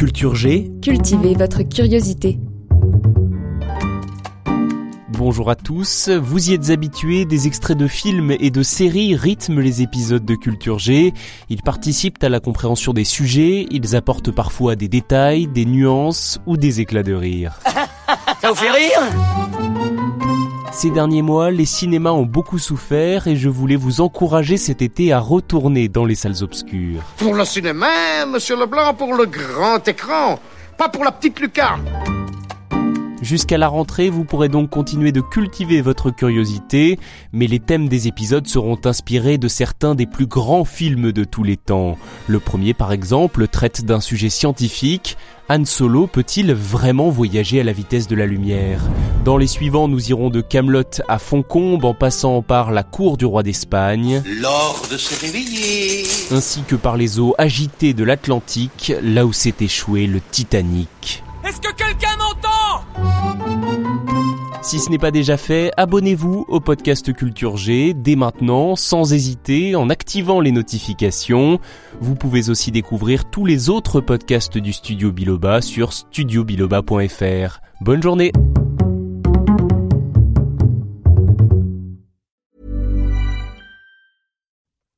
Culture G, Cultivez votre curiosité. bonjour à tous. Vous y êtes habitués, des extraits de films et de séries rythment les épisodes de Culture G. Ils participent à la compréhension des sujets, ils apportent parfois des détails, des nuances ou des éclats de rire. Ça vous fait rire? Ces derniers mois, les cinémas ont beaucoup souffert et je voulais vous encourager cet été à retourner dans les salles obscures. Pour le cinéma, monsieur Leblanc, pour le grand écran, pas pour la petite lucarne. Jusqu'à la rentrée, vous pourrez donc continuer de cultiver votre curiosité, mais les thèmes des épisodes seront inspirés de certains des plus grands films de tous les temps. Le premier, par exemple, traite d'un sujet scientifique. Han Solo peut-il vraiment voyager à la vitesse de la lumière? Dans les suivants, nous irons de Camelot à Foncombe en passant par la cour du roi d'Espagne, L'or de se réveiller. ainsi que par les eaux agitées de l'Atlantique, là où s'est échoué le Titanic. Est-ce que quelqu'un m'entend? Si ce n'est pas déjà fait, abonnez-vous au podcast Culture G dès maintenant, sans hésiter, en activant les notifications. Vous pouvez aussi découvrir tous les autres podcasts du Studio Biloba sur studiobiloba.fr. Bonne journée